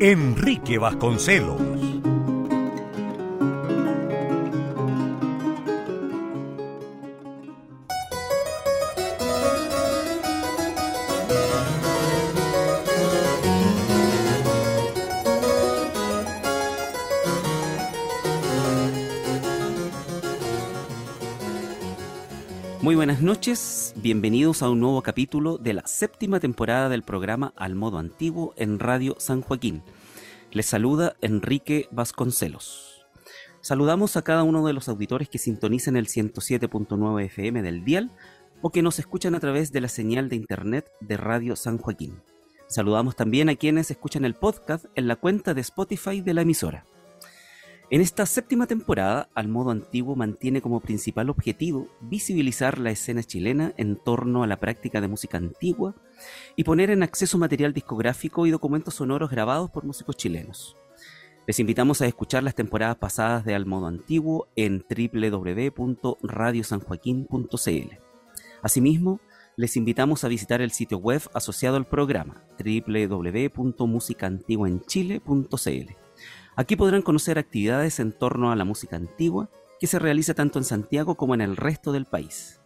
Enrique Vasconcelos. Muy buenas noches, bienvenidos a un nuevo capítulo de la séptima temporada del programa Al Modo Antiguo en Radio San Joaquín. Les saluda Enrique Vasconcelos. Saludamos a cada uno de los auditores que sintonizan el 107.9 FM del dial o que nos escuchan a través de la señal de internet de Radio San Joaquín. Saludamos también a quienes escuchan el podcast en la cuenta de Spotify de la emisora. En esta séptima temporada, Al Modo Antiguo mantiene como principal objetivo visibilizar la escena chilena en torno a la práctica de música antigua y poner en acceso material discográfico y documentos sonoros grabados por músicos chilenos. Les invitamos a escuchar las temporadas pasadas de Al Modo Antiguo en www.radiosanjoaquín.cl. Asimismo, les invitamos a visitar el sitio web asociado al programa www.musicaantiguaenchile.cl Aquí podrán conocer actividades en torno a la música antigua que se realiza tanto en Santiago como en el resto del país.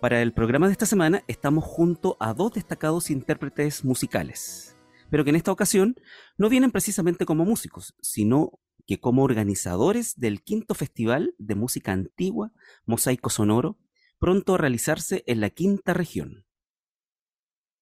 Para el programa de esta semana estamos junto a dos destacados intérpretes musicales, pero que en esta ocasión no vienen precisamente como músicos, sino que como organizadores del quinto Festival de Música Antigua, Mosaico Sonoro, pronto a realizarse en la quinta región.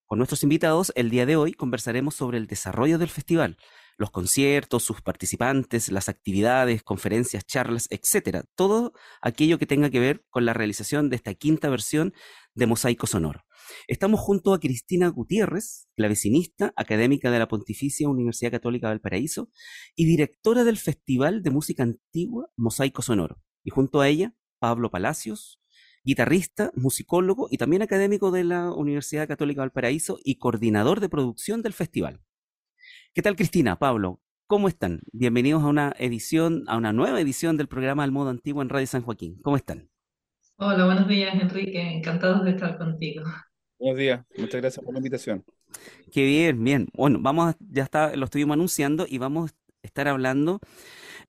Con nuestros invitados, el día de hoy conversaremos sobre el desarrollo del festival, los conciertos, sus participantes, las actividades, conferencias, charlas, etcétera. Todo aquello que tenga que ver con la realización de esta quinta versión de Mosaico Sonoro. Estamos junto a Cristina Gutiérrez, clavecinista, académica de la Pontificia Universidad Católica del Paraíso y directora del Festival de Música Antigua Mosaico Sonoro. Y junto a ella, Pablo Palacios, guitarrista, musicólogo y también académico de la Universidad Católica del Paraíso y coordinador de producción del festival. ¿Qué tal Cristina, Pablo? ¿Cómo están? Bienvenidos a una edición, a una nueva edición del programa Al Modo Antiguo en Radio San Joaquín. ¿Cómo están? Hola, buenos días Enrique, encantados de estar contigo. Buenos días, muchas gracias por la invitación. Qué bien, bien. Bueno, vamos, ya está, lo estuvimos anunciando y vamos a estar hablando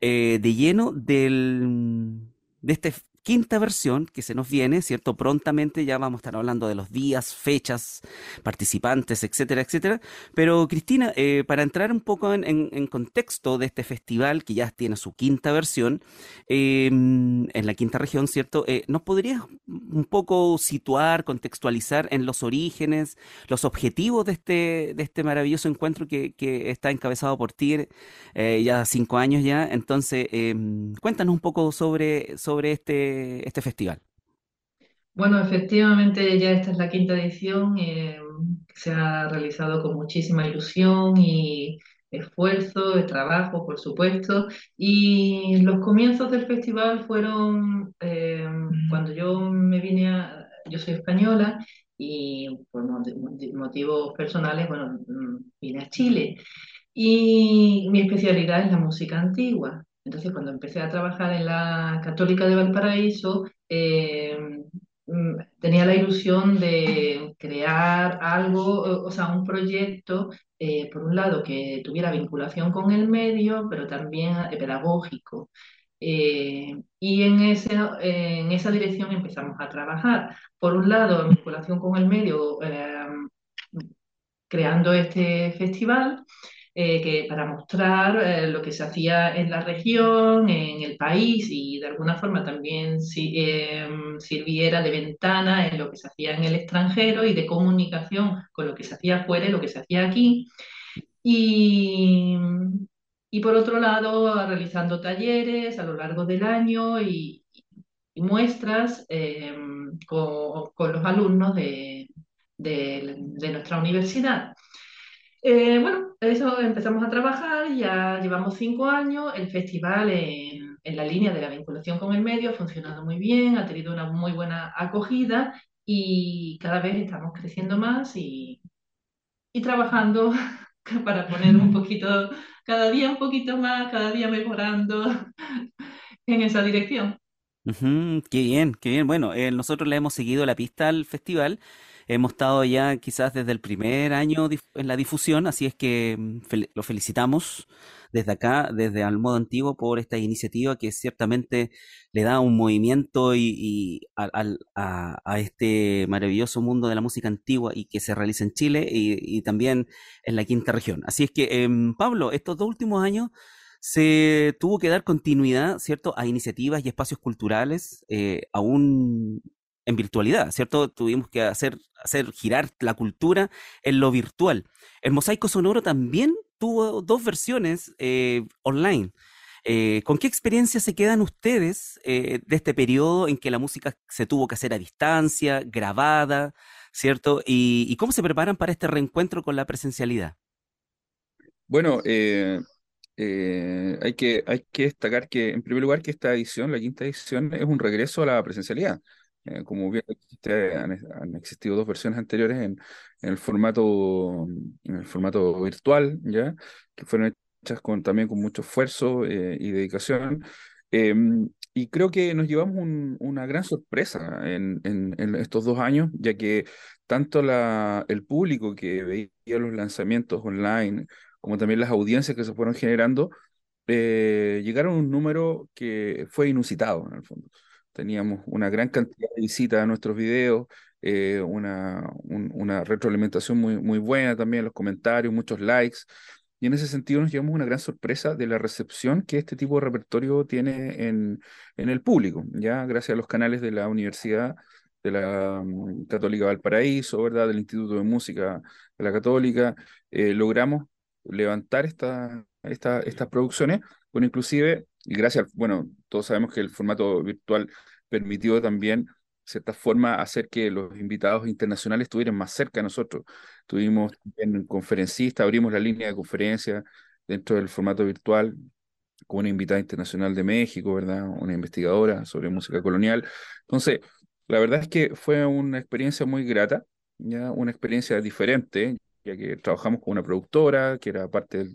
eh, de lleno del, de este quinta versión que se nos viene, ¿cierto? Prontamente ya vamos a estar hablando de los días, fechas, participantes, etcétera, etcétera. Pero Cristina, eh, para entrar un poco en, contexto de este festival que ya tiene su quinta versión, em, en la quinta región, ¿cierto? Eh, ¿Nos podrías un poco situar, contextualizar en los orígenes, los objetivos de este, de este maravilloso encuentro que, está encabezado por ti eh, ya cinco años ya? Entonces, em, cuéntanos un poco sobre, sobre este este, festival? Bueno, efectivamente ya esta es la quinta edición, eh, se ha realizado con muchísima ilusión y esfuerzo, de trabajo, por supuesto, y los comienzos del festival fueron eh, cuando yo me vine a, yo soy española y por motivos personales, bueno, mm, vine a Chile y mi especialidad es la música antigua. Entonces, cuando empecé a trabajar en la Católica de Valparaíso, eh, mm, tenía la ilusión de crear algo, o sea, un proyecto, eh, por un lado, que tuviera vinculación con el medio, pero también eh, pedagógico. y en, ese, en esa dirección empezamos a trabajar. Por un lado, vinculación con el medio, creando este festival. Eh, que para mostrar eh, lo que se hacía en la región, en el país y de alguna forma también em, sirviera de ventana en lo que se hacía en el extranjero y de comunicación con lo que se hacía afuera y lo que se hacía aquí. Y, y por otro lado, realizando talleres a lo largo del año y, muestras em, con, con, los alumnos de, de, de nuestra universidad. Eh, bueno, eso empezamos a trabajar, ya llevamos cinco años, el festival en, en, la línea de la vinculación con el medio ha funcionado muy bien, ha tenido una muy buena acogida y cada vez estamos creciendo más y, trabajando para poner un poquito, cada día un poquito más, cada día mejorando en esa dirección. qué bien, qué bien. Bueno, eh, nosotros le hemos seguido la pista al festival Hemos estado ya quizás desde el primer año en la difusión, así es que mm, lo felicitamos desde acá, desde Al Modo Antiguo, por esta iniciativa que ciertamente le da un movimiento y, a, este maravilloso mundo de la música antigua y que se realiza en Chile y, también en la quinta región. Así es que, em, Pablo, estos dos últimos años se tuvo que dar continuidad, ¿cierto?, a iniciativas y espacios culturales, eh, aún en virtualidad, ¿cierto? Tuvimos que hacer, hacer girar la cultura en lo virtual. El mosaico sonoro también tuvo dos versiones eh, online. Eh, ¿Con qué experiencia se quedan ustedes eh, de este periodo en que la música se tuvo que hacer a distancia, grabada, ¿cierto? ¿Y, cómo se preparan para este reencuentro con la presencialidad? Bueno, hay, que, hay que destacar que, en primer lugar, que esta edición, la quinta edición, es un regreso a la presencialidad. Eh, como bien han, existido dos versiones anteriores en, el formato, en el formato virtual, ¿ya? que fueron hechas con, también con mucho esfuerzo eh, y dedicación. Em, y creo que nos llevamos una gran sorpresa en, estos dos años, ya que tanto la, el público que veía los lanzamientos online, como también las audiencias que se fueron generando, eh, llegaron a un número que fue inusitado en el fondo. Teníamos una gran cantidad de visitas a nuestros videos, eh, una, una retroalimentación muy, muy buena también, los comentarios, muchos likes. Y en ese sentido nos llevamos una gran sorpresa de la recepción que este tipo de repertorio tiene en, en el público, ya gracias a los canales de la Universidad de la mm, Católica Valparaíso, ¿verdad? Del Instituto de Música de la Católica, eh, logramos levantar esta, esta, estas producciones, bueno, inclusive y gracias, bueno, todos sabemos que el formato virtual permitió también, de cierta forma, hacer que los invitados internacionales estuvieran más cerca de nosotros. Tuvimos también conferencistas, abrimos la línea de conferencia dentro del formato virtual con una invitada internacional de México, ¿verdad? Una investigadora sobre música colonial. Entonces, la verdad es que fue una experiencia muy grata, ya una experiencia diferente, ya que trabajamos con una productora que era parte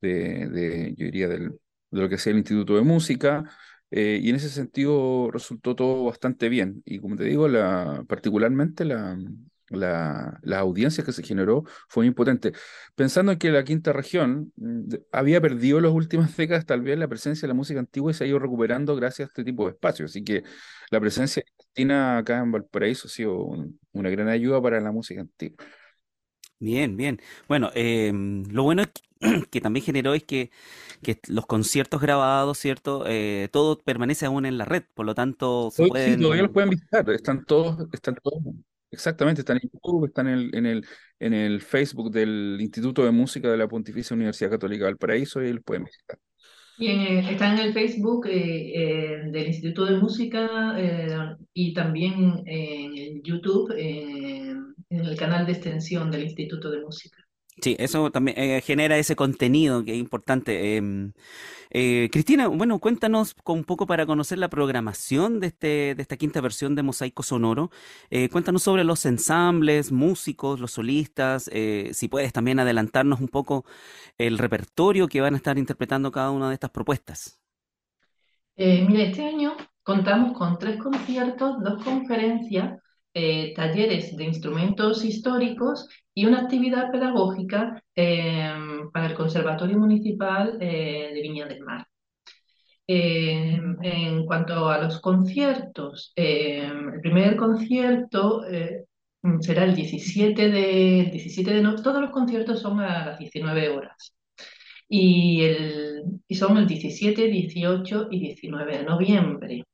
de, de yo diría, del, de lo que sea el Instituto de Música, eh, y en ese sentido resultó todo bastante bien. Y como te digo, la, particularmente la, la, la audiencia que se generó fue muy potente. Pensando en que la quinta región mm, había perdido en las últimas décadas tal vez la presencia de la música antigua y se ha ido recuperando gracias a este tipo de espacios. Así que la presencia de acá en Valparaíso ha sido una gran ayuda para la música antigua. Bien, bien. Bueno, em, lo bueno que también generó es que, que los conciertos grabados, ¿cierto? Eh, todo permanece aún en la red, por lo tanto se pueden... Sí, todavía los pueden visitar, están todos, están todos, exactamente, están en YouTube, están en el, en el, en el Facebook del Instituto de Música de la Pontificia Universidad Católica del Paraíso y los pueden visitar. Y están en el Facebook eh, eh, del Instituto de Música y también en el YouTube en el canal de extensión del Instituto de Música. Sí, eso también eh, genera ese contenido que es importante. Em, eh, Cristina, bueno, cuéntanos un poco para conocer la programación de, este, de esta quinta versión de Mosaico Sonoro. Eh, cuéntanos sobre los ensambles, músicos, los solistas, si puedes también adelantarnos un poco el repertorio que van a estar interpretando cada una de estas propuestas. mira, este año contamos con tres conciertos, dos conferencias eh, talleres de instrumentos históricos y una actividad pedagógica em, para el Conservatorio Municipal eh, de Viña del Mar. Em, en cuanto a los conciertos, em, el primer concierto eh, será el 17 de, 17 de noviembre, todos los conciertos son a las 19 horas. Y, el, y son el 17, 18 y 19 de noviembre.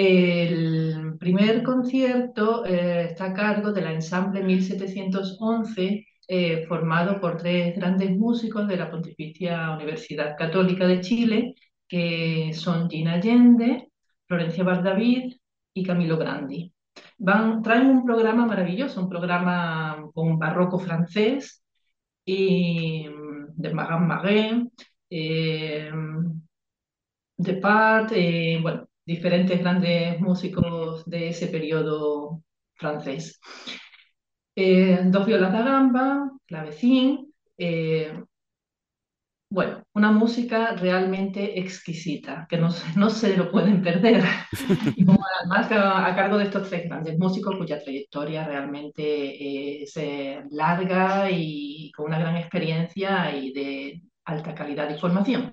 El primer concierto eh, está a cargo del ensamble 1711, eh, formado por tres grandes músicos de la Pontificia Universidad Católica de Chile, que son Gina Allende, Florencia Bardavid y Camilo Grandi. Traen un programa maravilloso, un programa con barroco francés y de Magan Maguin, de Pat, bueno, diferentes grandes músicos de ese periodo francés. dos violas da gamba, clavecín, bueno, una música realmente exquisita, que no, no se lo pueden perder. y como además a, cargo de estos tres grandes músicos cuya trayectoria realmente es eh, larga y con una gran experiencia y de alta calidad de formación.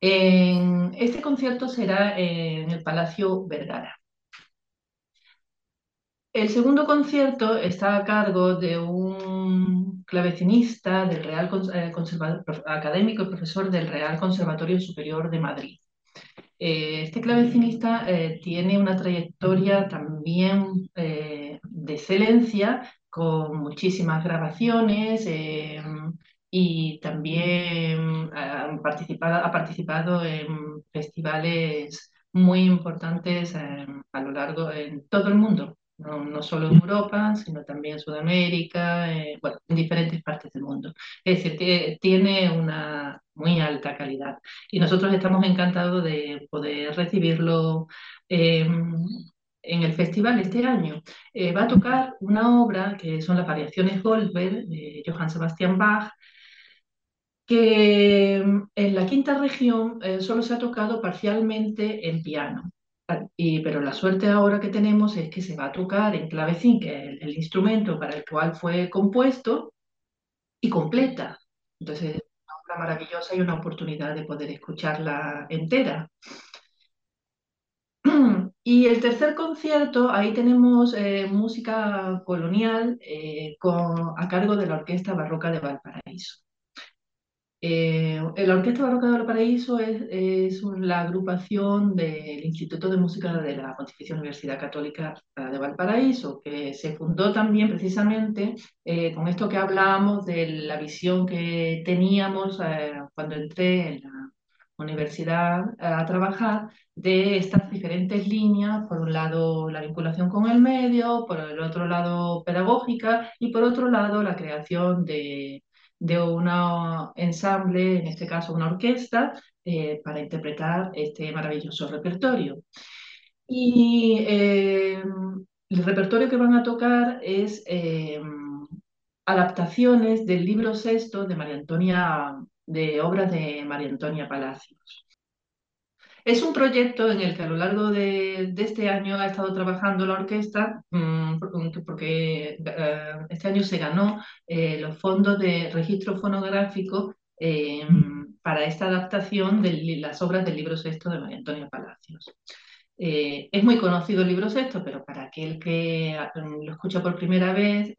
Este concierto será en el Palacio Vergara. El segundo concierto está a cargo de un clavecinista del Real eh, académico y profesor del Real Conservatorio Superior de Madrid. Eh, este clavecinista eh, tiene una trayectoria también de excelencia, con muchísimas grabaciones y también ha participado, ha participado en festivales muy importantes a lo largo en todo el mundo no, solo en Europa, sino también en Sudamérica, eh, bueno, en diferentes partes del mundo. Es decir, tiene una muy alta calidad. Y nosotros estamos encantados de poder recibirlo em, en el festival este año. Eh, va a tocar una obra que son las variaciones Goldberg de Johann Sebastian Bach, que em, en la quinta región eh, solo se ha tocado parcialmente en piano. Y, pero la suerte ahora que tenemos es que se va a tocar en clavecín, que es el, instrumento para el cual fue compuesto, y completa. Entonces, es una obra maravillosa y una oportunidad de poder escucharla entera. Y el tercer concierto, ahí tenemos eh, música colonial eh, con, a cargo de la Orquesta Barroca de Valparaíso. Eh, la Orquesta Barroca de Valparaíso es, es, la agrupación del Instituto de Música de la Pontificia Universidad Católica de Valparaíso, que se fundó también precisamente eh, con esto que hablábamos de la visión que teníamos eh, cuando entré en la universidad a trabajar de estas diferentes líneas, por un lado la vinculación con el medio, por el otro lado pedagógica y por otro lado la creación de de un ensamble, en este caso una orquesta, eh, para interpretar este maravilloso repertorio. Y eh, el repertorio que van a tocar es eh, adaptaciones del libro sexto de María Antonia, de obras de María Antonia Palacios. Es un proyecto en el que a lo largo de, este año ha estado trabajando la orquesta, mm, porque eh, este año se ganó eh, los fondos de registro fonográfico eh, para esta adaptación de las obras del libro sexto de María Antonia Palacios. es muy conocido el libro sexto, pero para aquel que mm, lo escucha por primera vez,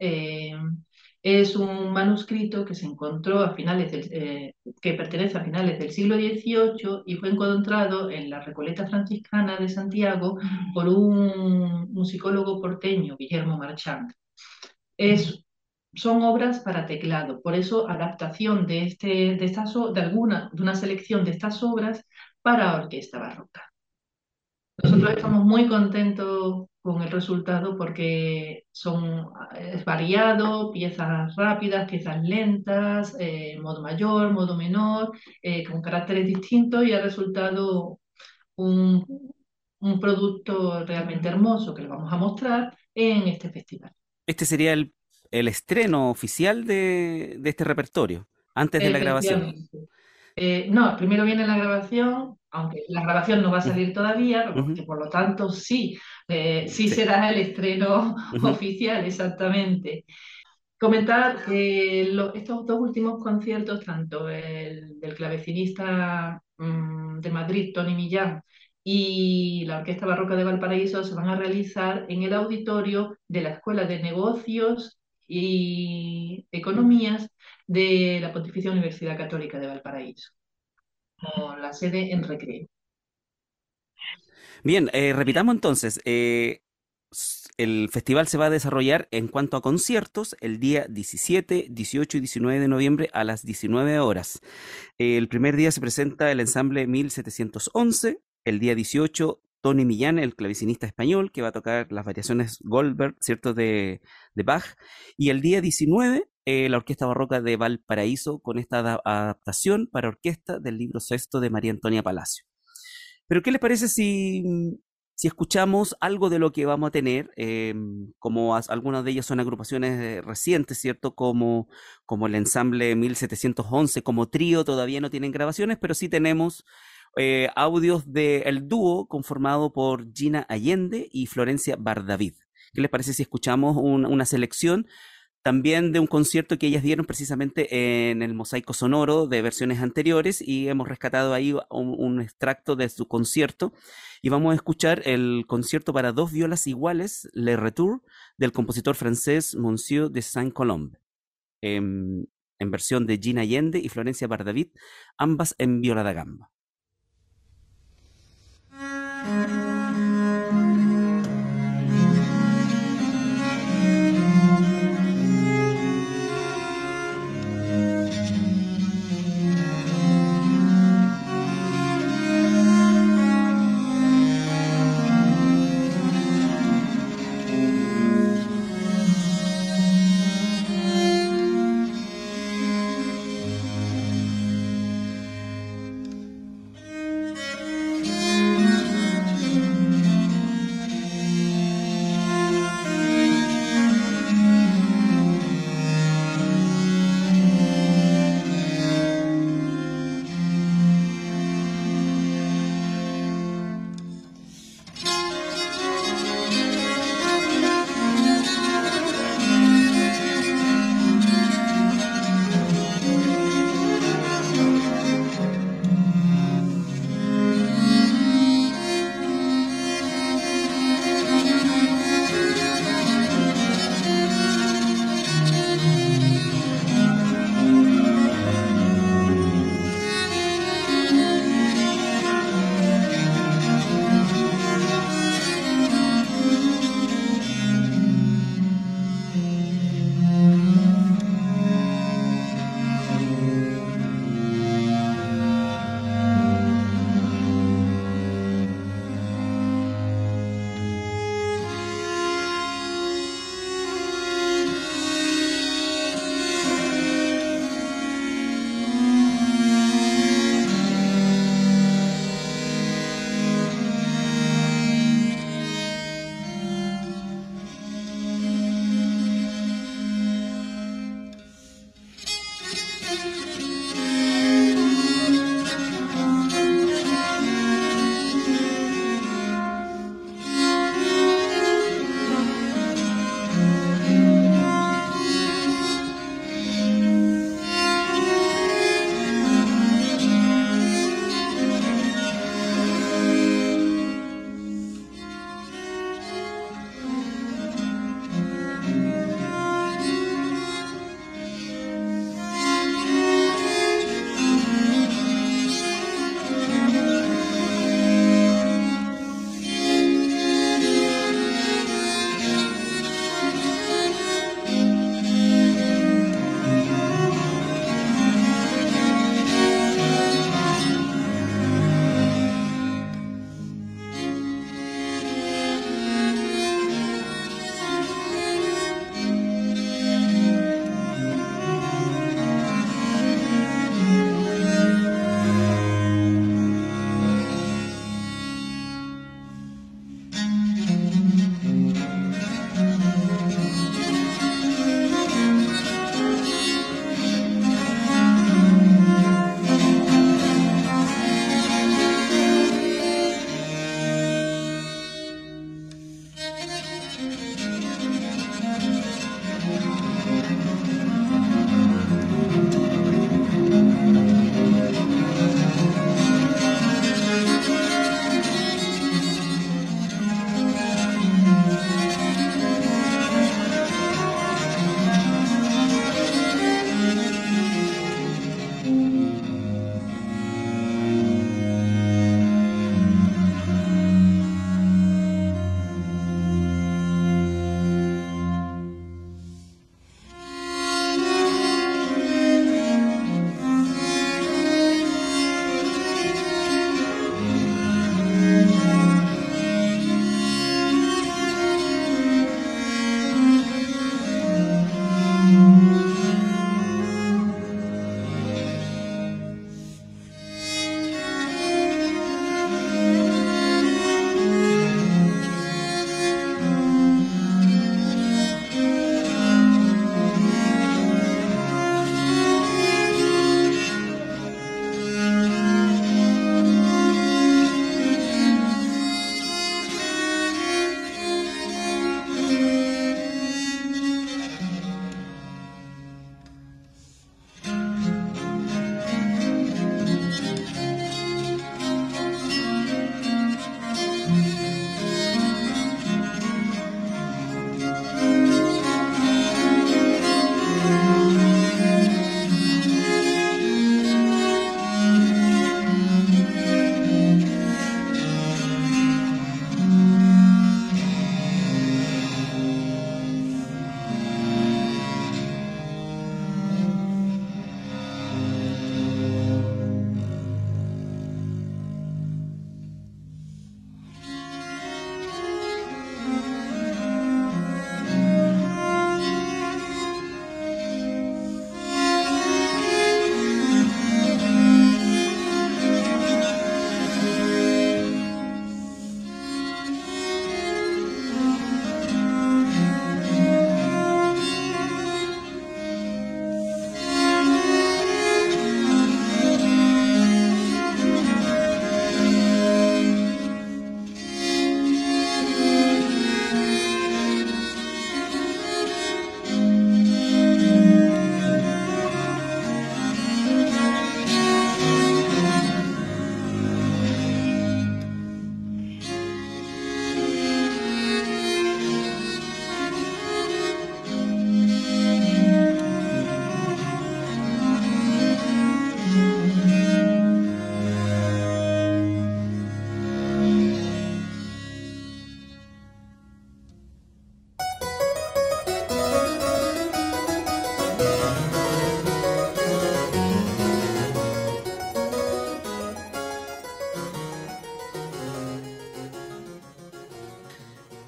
es un manuscrito que se encontró a finales eh, que pertenece a finales del siglo XVIII y fue encontrado en la Recoleta Franciscana de Santiago por un musicólogo porteño, Guillermo Marchand. Es, son obras para teclado, por eso adaptación de, este, de, estas, de, alguna, de una selección de estas obras para orquesta barroca. Nosotros estamos muy contentos con el resultado porque son, es variado, piezas rápidas, piezas lentas, eh, modo mayor, modo menor, eh, con caracteres distintos y ha resultado un, un producto realmente hermoso que le vamos a mostrar en este festival. Este sería el, el estreno oficial de, de, este repertorio, antes de la grabación. Eh, no, primero viene la grabación, aunque la grabación no va a salir todavía, por lo tanto sí, eh, sí, será el estreno oficial, exactamente. Comentar que estos dos últimos conciertos, tanto el del clavecinista mm, de Madrid, Tony Millán, y la Orquesta Barroca de Valparaíso se van a realizar en el auditorio de la Escuela de Negocios y Economías de la Pontificia Universidad Católica de Valparaíso, con la sede en Recreo. Bien, eh, repitamos entonces. Eh, el festival se va a desarrollar en cuanto a conciertos el día 17, 18 y 19 de noviembre a las 19 horas. El primer día se presenta el ensamble 1711, el día 18 Tony Millán, el clavicinista español, que va a tocar las variaciones Goldberg, ¿cierto?, de Bach, y el día 19 eh, la Orquesta Barroca de Valparaíso con esta adaptación para orquesta del libro sexto de María Antonia Palacio. Pero ¿qué les parece si, si escuchamos algo de lo que vamos a tener? Em, como algunas de ellas son agrupaciones eh, recientes, ¿cierto? Como, como el ensamble 1711, como trío, todavía no tienen grabaciones, pero sí tenemos eh, audios del dúo conformado por Gina Allende y Florencia Bardavid. ¿Qué les parece si escuchamos una selección? También de un concierto que ellas dieron precisamente en el Mosaico Sonoro de versiones anteriores y hemos rescatado ahí un, extracto de su concierto y vamos a escuchar el concierto para dos violas iguales, Le Retour, del compositor francés Monsieur de Saint-Colombe, en, en, versión de Gina Allende y Florencia Bardavid, ambas en viola da gamba.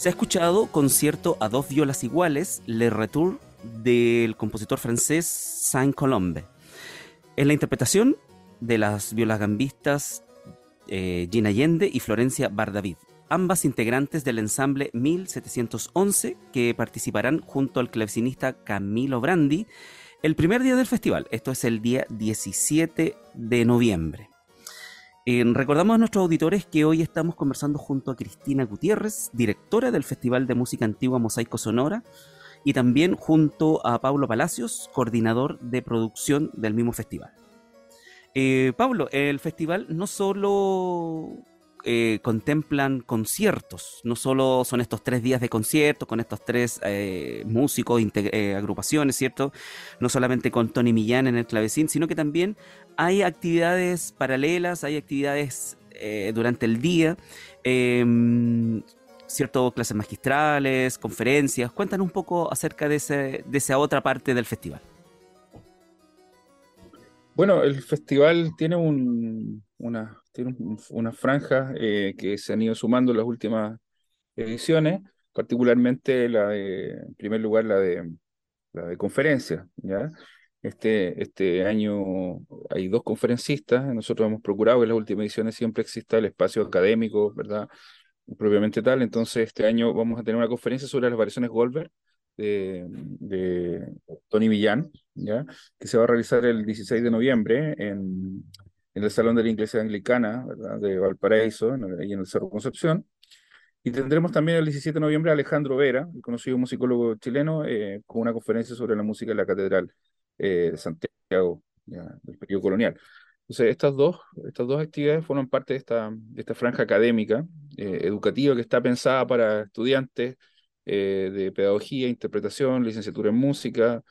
Se ha escuchado concierto a dos violas iguales, Le Retour, del compositor francés Saint-Colombe. En la interpretación de las violas gambistas eh, Gina Allende y Florencia Bardavid, ambas integrantes del ensamble 1711 que participarán junto al clavecinista Camilo Brandi el primer día del festival, esto es el día 17 de noviembre. Eh, recordamos a nuestros auditores que hoy estamos conversando junto a Cristina Gutiérrez, directora del Festival de Música Antigua Mosaico Sonora, y también junto a Pablo Palacios, coordinador de producción del mismo festival. Eh, Pablo, el festival no solo eh, contemplan conciertos. No solo son estos tres días de conciertos con estos tres eh, músicos, agrupaciones, ¿cierto? No solamente con Tony Millán en el clavecín, sino que también hay actividades paralelas, hay actividades durante el día, em, cierto, clases magistrales, conferencias. Cuéntanos un poco acerca de, ese, de esa otra parte del festival. Bueno, el festival tiene un, una franja eh, que se han ido sumando en las últimas ediciones, particularmente la de, en primer lugar, la de, la de conferencias, ¿ya? Este, este año hay dos conferencistas, nosotros hemos procurado que en las últimas ediciones siempre exista el espacio académico, ¿verdad? Propiamente tal, entonces este año vamos a tener una conferencia sobre las variaciones Goldberg de, de Tony Millán, ¿ya? que se va a realizar el 16 de noviembre en, en el Salón de la Iglesia Anglicana de Valparaíso, ahí en el Cerro Concepción. Y tendremos también el 17 de noviembre a Alejandro Vera, el conocido musicólogo chileno, eh, con una conferencia sobre la música en la Catedral eh, de Santiago, del periodo colonial. Entonces, estas dos, estas dos actividades forman parte de esta, de esta franja académica, eh, educativa, que está pensada para estudiantes de pedagogía, interpretación, licenciatura en música,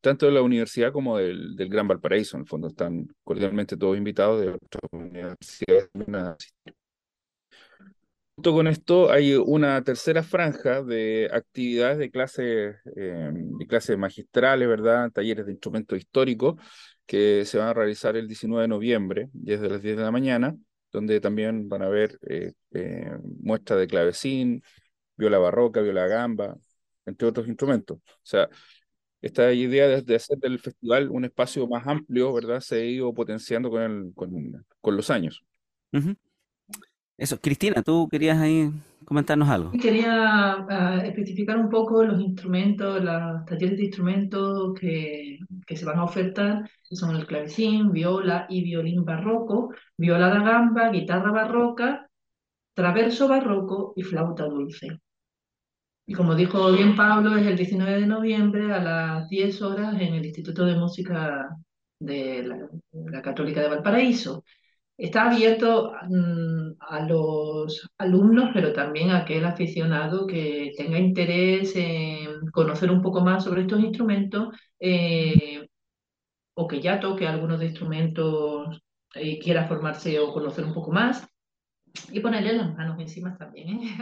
tanto de la universidad como del, del, Gran Valparaíso. En el fondo están cordialmente todos invitados de otras universidades. Junto con esto hay una tercera franja de actividades de clases eh, de clases magistrales, ¿verdad? Talleres de instrumentos históricos que se van a realizar el 19 de noviembre, desde las 10 de la mañana, donde también van a haber eh, eh, muestras de clavecín, viola barroca, viola gamba, entre otros instrumentos. O sea, esta idea de, hacer del festival un espacio más amplio, ¿verdad? Se ha ido potenciando con, el, con, los años. Eso, Cristina, tú querías ahí comentarnos algo. Quería ah, especificar un poco los instrumentos, los talleres de instrumentos que, se van a ofertar, son el clavecín, viola y violín barroco, viola da gamba, guitarra barroca, traverso barroco y flauta dulce. Y como dijo bien Pablo, es el 19 de noviembre a las 10 horas en el Instituto de Música de la, Católica de Valparaíso. Está abierto mm, a los alumnos, pero también a aquel aficionado que tenga interés en conocer un poco más sobre estos instrumentos eh, o que ya toque algunos de instrumentos y quiera formarse o conocer un poco más. Y ponerle las manos encima también. ¿eh?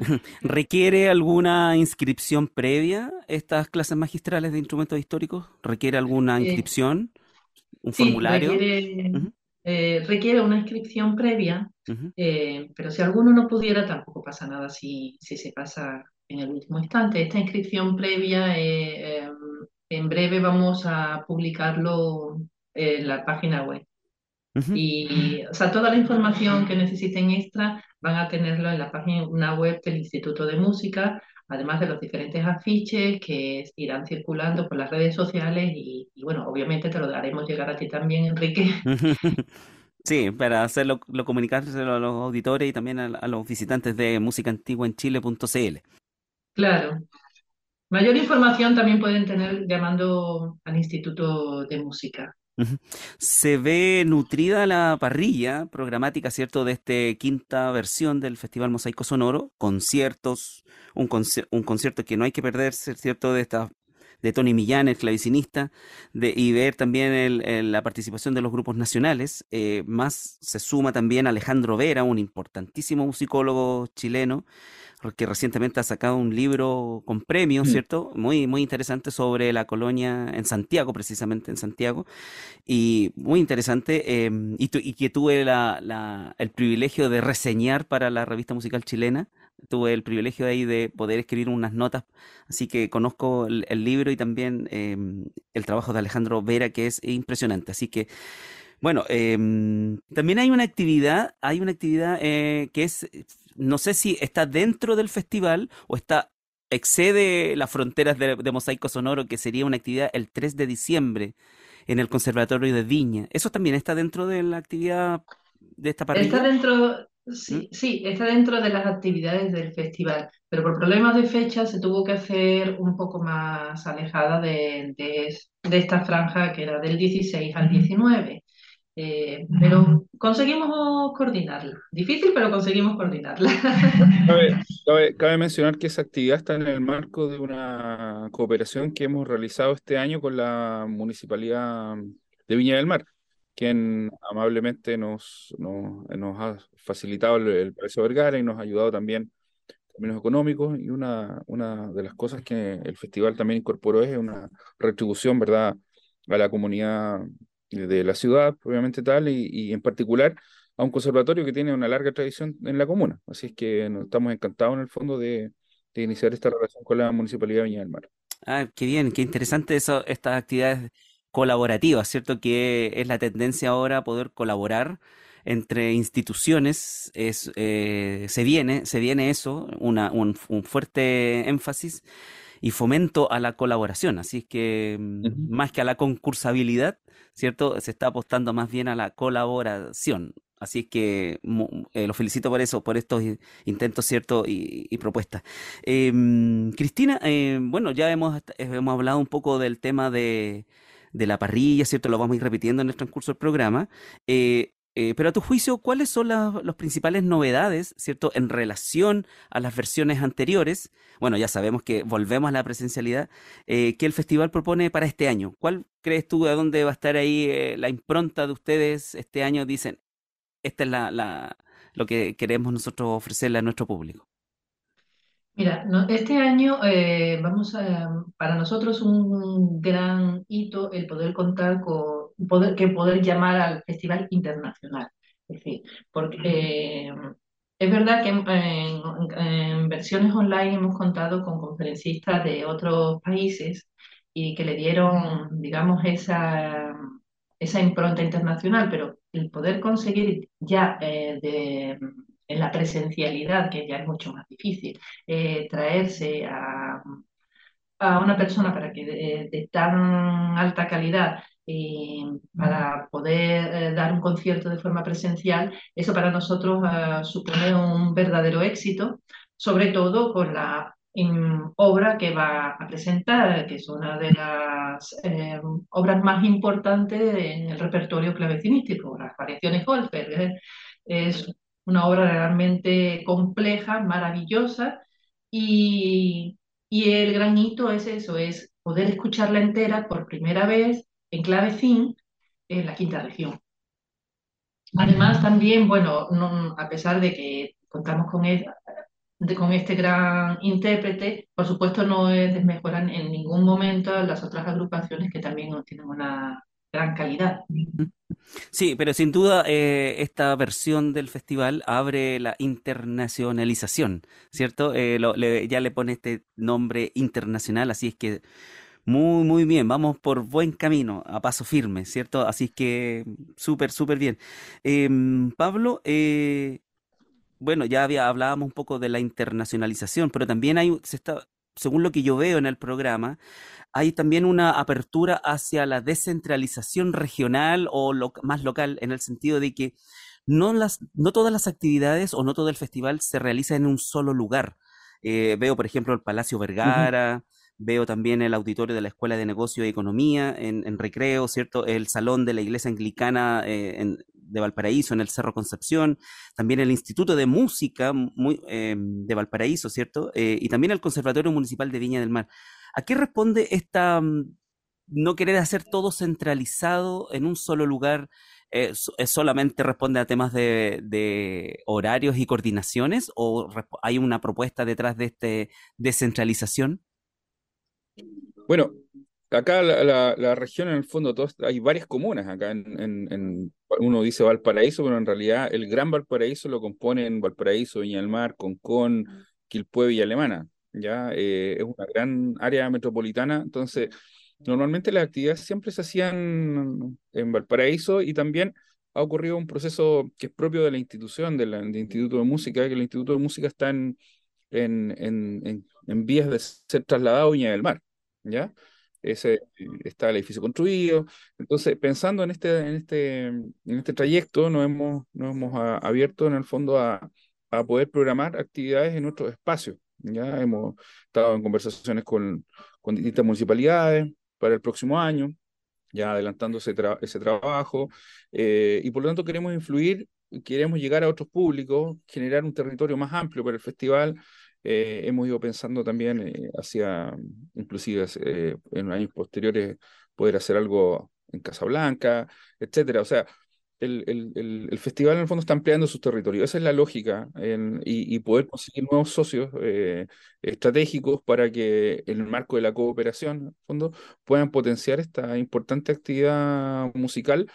¿Requiere alguna inscripción previa estas clases magistrales de instrumentos históricos? ¿Requiere alguna inscripción? ¿Un formulario? Eh, requiere, una inscripción previa, eh, pero si alguno no pudiera, tampoco pasa nada si, si se pasa en el último instante. Esta inscripción previa, em, en breve vamos a publicarlo en la página web. Y, o sea, toda la información que necesiten extra van a tenerlo en la página web del Instituto de Música, además de los diferentes afiches que irán circulando por las redes sociales y, bueno, obviamente te lo daremos llegar a ti también, Enrique. Sí, para hacerlo, lo comunicárselo a los auditores y también a, los visitantes de música antigua en chile.cl. Claro. Mayor información también pueden tener llamando al Instituto de Música. Se ve nutrida la parrilla programática, ¿cierto?, de esta quinta versión del Festival Mosaico Sonoro, conciertos, un, concierto que no hay que perderse, ¿cierto?, de esta de Tony Millán, el clavicinista, de, y ver también la participación de los grupos nacionales. Eh, más se suma también Alejandro Vera, un importantísimo musicólogo chileno, que recientemente ha sacado un libro con premios, mm. ¿cierto? Muy, muy interesante sobre la colonia en Santiago, precisamente en Santiago. Y muy interesante, em, y, y, que tuve la, el privilegio de reseñar para la revista musical chilena tuve el privilegio ahí de poder escribir unas notas, así que conozco el, libro y también em, el trabajo de Alejandro Vera, que es impresionante. Así que, bueno, em, también hay una actividad, hay una actividad eh, que es, no sé si está dentro del festival o está excede las fronteras de, Mosaico Sonoro, que sería una actividad el 3 de diciembre en el Conservatorio de Viña. ¿Eso también está dentro de la actividad de esta parrilla? Está dentro, Sí, ¿Mm? sí, está dentro de las actividades del festival, pero por problemas de fecha se tuvo que hacer un poco más alejada de, esta franja que era del 16 al 19. Eh, pero conseguimos coordinarla. Difícil, pero conseguimos coordinarla. Cabe, mencionar que esa actividad está en el marco de una cooperación que hemos realizado este año con la Municipalidad de Viña del Mar quien amablemente nos, nos, nos ha facilitado el, el precio Vergara y nos ha ayudado también en términos económicos. Y una, una de las cosas que el festival también incorporó es una retribución, ¿verdad?, a la comunidad de la ciudad, obviamente tal, y, en particular a un conservatorio que tiene una larga tradición en la comuna. Así es que estamos encantados en el fondo de, iniciar esta relación con la Municipalidad de Viña del Mar. Ah, qué bien, qué interesante eso, estas actividades colaborativa, ¿cierto? Que es la tendencia ahora poder colaborar entre instituciones, es, eh, se, viene, se viene eso, una, un, fuerte énfasis y fomento a la colaboración. Así es que mm, más que a la concursabilidad, ¿cierto? Se está apostando más bien a la colaboración. Así es que eh, lo felicito por eso, por estos intentos, ¿cierto? Y, propuestas. Em, Cristina, eh, bueno, ya hemos, hemos hablado un poco del tema de, de la parrilla, ¿cierto? Lo vamos a ir repitiendo en el transcurso del programa. Eh, eh, pero a tu juicio, ¿cuáles son las principales novedades, ¿cierto?, en relación a las versiones anteriores? Bueno, ya sabemos que volvemos a la presencialidad, eh, el festival propone para este año. ¿Cuál crees tú de dónde va a estar ahí la impronta de ustedes este año? Dicen, esta es la, lo que queremos nosotros ofrecerle a nuestro público. Mira, este año eh, vamos a, para nosotros un gran hito el poder contar con, poder, que poder llamar al Festival Internacional. Es decir, porque eh, es verdad que en, versiones online hemos contado con conferencistas de otros países y que le dieron, digamos, esa, esa impronta internacional, pero el poder conseguir ya eh, de en la presencialidad, que ya es mucho más difícil, eh, traerse a, a, una persona para que de, tan alta calidad eh, para poder eh, dar un concierto de forma presencial, eso para nosotros supone un verdadero éxito, sobre todo con la obra que va a presentar, que es una de las obras más importantes en el repertorio clavecinístico, las variaciones Goldberg. Es una obra realmente compleja, maravillosa, y, el gran hito es eso, es poder escucharla entera por primera vez en clavecín en la quinta región. Además, también, bueno, a pesar de que contamos con, con este gran intérprete, por supuesto no es desmejoran en ningún momento las otras agrupaciones que también tienen una gran calidad. Sí, pero sin duda eh, esta versión del festival abre la internacionalización, ¿cierto? Eh, ya le pone este nombre internacional, así es que muy, muy bien, vamos por buen camino, a paso firme, ¿cierto? Así que súper, súper bien. Em, Pablo, eh, bueno, ya había, hablábamos un poco de la internacionalización, pero también hay, se está, según lo que yo veo en el programa, hay también una apertura hacia la descentralización regional o más local, en el sentido de que no, las, no todas las actividades o no todo el festival se realiza en un solo lugar. Eh, veo, por ejemplo, el Palacio Vergara, veo también el auditorio de la Escuela de Negocio y Economía en, Recreo, ¿cierto? El Salón de la Iglesia Anglicana eh, de Valparaíso, en el Cerro Concepción, también el Instituto de Música eh, de Valparaíso, ¿cierto? y también el Conservatorio Municipal de Viña del Mar. ¿A qué responde esta mm, no querer hacer todo centralizado en un solo lugar? Eh, ¿Solamente responde a temas de, horarios y coordinaciones o hay una propuesta detrás de esta descentralización? Bueno, acá la, la, región en el fondo, hay varias comunas acá en, uno dice Valparaíso, pero en realidad el Gran Valparaíso lo componen Valparaíso, Viña del Mar, Concón, Quilpué y Alemana. Ya eh, es una gran área metropolitana, entonces normalmente las actividades siempre se hacían en Valparaíso y también ha ocurrido un proceso que es propio de la institución, del, Instituto de Música, que el Instituto de Música está en, en, en, en vías de ser trasladado a Viña del Mar. ¿Ya? Ese, está el edificio construido. Entonces, pensando en este, en este, en este trayecto, nos hemos, nos hemos abierto en el fondo a, a poder programar actividades en otros espacios. Ya hemos estado en conversaciones con, con distintas municipalidades para el próximo año, ya adelantando ese, ese trabajo, eh, y por lo tanto queremos influir, queremos llegar a otros públicos, generar un territorio más amplio para el festival, eh, hemos ido pensando también eh, hacia, inclusive eh, en años posteriores, poder hacer algo en Casablanca, etcétera. O sea, el, el, el, festival en el fondo está ampliando sus territorios. Esa es la lógica y, y, poder conseguir nuevos socios estratégicos para que en el marco de la cooperación, en el fondo, puedan potenciar esta importante actividad musical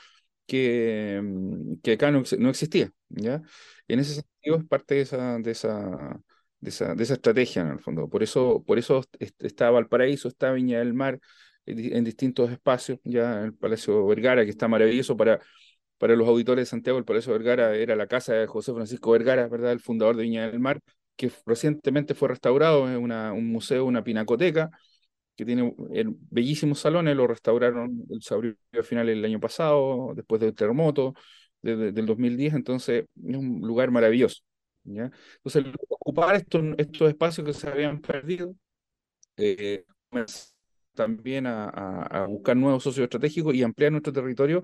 que, mm, que acá no, no existía. ¿ya? en ese sentido es parte de esa, de esa de esa, de esa estrategia en el fondo. Por eso, por eso está Valparaíso, está Viña del Mar en, distintos espacios, ya el Palacio Vergara, que está maravilloso para, para los auditores de Santiago, el Palacio Vergara era la casa de José Francisco Vergara, ¿verdad? El fundador de Viña del Mar, que recientemente fue restaurado, es un museo, una pinacoteca, que tiene bellísimos salones, lo restauraron, se abrió a finales del año pasado, después del terremoto, del 2010, entonces es un lugar maravilloso. Entonces, ocupar estos, estos espacios que se habían perdido, eh, también a, buscar nuevos socios estratégicos y ampliar nuestro territorio,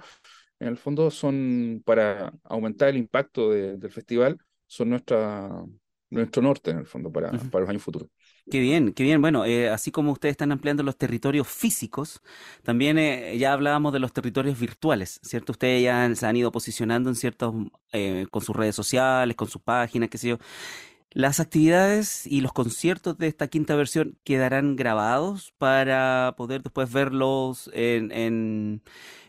en el fondo son para aumentar el impacto del festival, son nuestra, nuestro norte en el fondo para, para los años futuros. Qué bien, qué bien. Bueno, eh, así como ustedes están ampliando los territorios físicos, también eh, ya hablábamos de los territorios virtuales, ¿cierto? Ustedes ya se han ido posicionando en ciertos, eh, con sus redes sociales, con sus páginas, qué sé yo. Las actividades y los conciertos de esta quinta versión quedarán grabados para poder después verlos en, en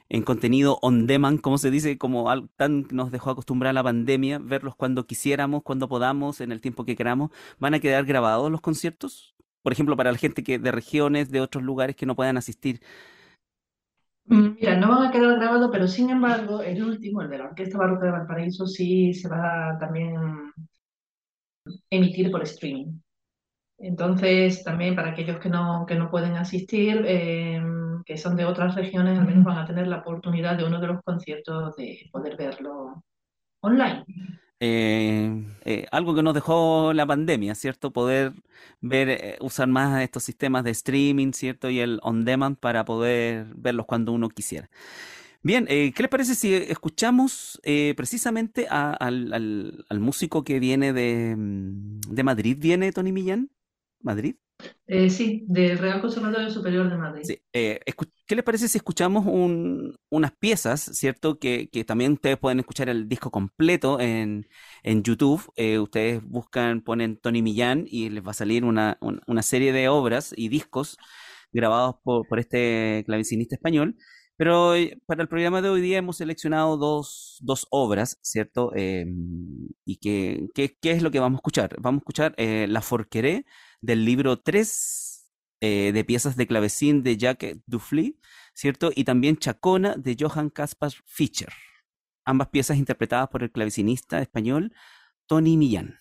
en contenido on demand, como se dice, como tan nos dejó acostumbrar la pandemia, verlos cuando quisiéramos, cuando podamos, en el tiempo que queramos. ¿Van a quedar grabados los conciertos? Por ejemplo, para la gente que de regiones, de otros lugares que no puedan asistir. Mm, mira, no van a quedar grabados, pero sin embargo, el último, el de la Orquesta Barroca de Valparaíso, sí se va a también emitir por streaming. Entonces, también para aquellos que no, que no pueden asistir, eh, que son de otras regiones, al menos van a tener la oportunidad de uno de los conciertos de poder verlo online. Eh, eh, algo que nos dejó la pandemia, ¿cierto? Poder ver, eh, usar más estos sistemas de streaming, ¿cierto? Y el on demand para poder verlos cuando uno quisiera. Bien, ¿qué les parece si escuchamos precisamente al, al, músico que viene de, de Madrid? ¿Viene Tony Millán? ¿Madrid? Eh, sí, del Real Conservatorio Superior de Madrid. Eh, ¿Qué les parece si escuchamos unas piezas, cierto? Que, también ustedes pueden escuchar el disco completo en, YouTube. Eh, ustedes buscan, ponen Tony Millán y les va a salir una, serie de obras y discos grabados por, este clavecinista español. Pero para el programa de hoy día hemos seleccionado dos, obras, ¿cierto? ¿Y qué, qué, es lo que vamos a escuchar? Vamos a escuchar La Forqueré del libro 3 eh, de piezas de clavecín de Jacques Dufly, ¿cierto? Y también Chacona de Johann Caspar Fischer. Ambas piezas interpretadas por el clavecinista español Tony Millán.